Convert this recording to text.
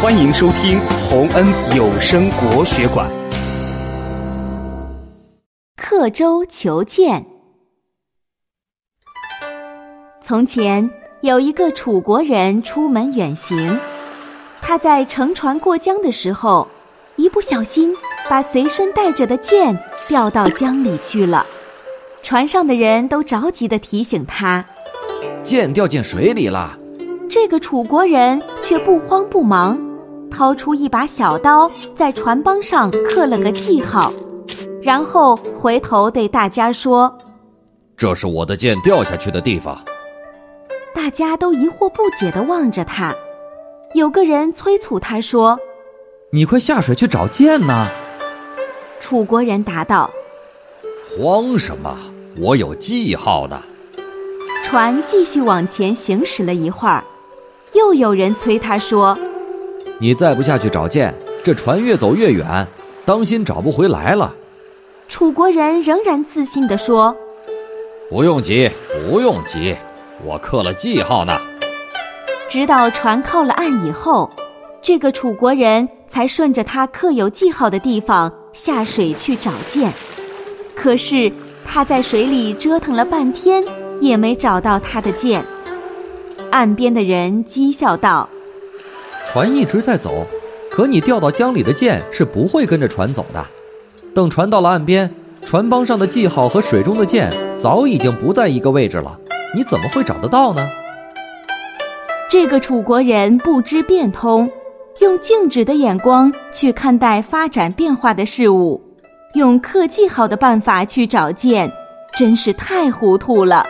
欢迎收听洪恩有声国学馆。刻舟求剑。从前有一个楚国人出门远行，他在乘船过江的时候，一不小心把随身带着的剑掉到江里去了。船上的人都着急的提醒他：“剑掉进水里了。”这个楚国人却不慌不忙。掏出一把小刀，在船帮上刻了个记号，然后回头对大家说：“这是我的剑掉下去的地方。”大家都疑惑不解地望着他。有个人催促他说：“你快下水去找剑呐！”楚国人答道：“慌什么？我有记号的。”船继续往前行驶了一会儿，又有人催他说。你再不下去找剑，这船越走越远，当心找不回来了。楚国人仍然自信地说：“不用急，不用急，我刻了记号呢。”直到船靠了岸以后，这个楚国人才顺着他刻有记号的地方下水去找剑。可是他在水里折腾了半天，也没找到他的剑。岸边的人讥笑道。船一直在走，可你掉到江里的剑是不会跟着船走的。等船到了岸边，船帮上的记号和水中的剑早已经不在一个位置了，你怎么会找得到呢？这个楚国人不知变通，用静止的眼光去看待发展变化的事物，用刻记号的办法去找剑，真是太糊涂了。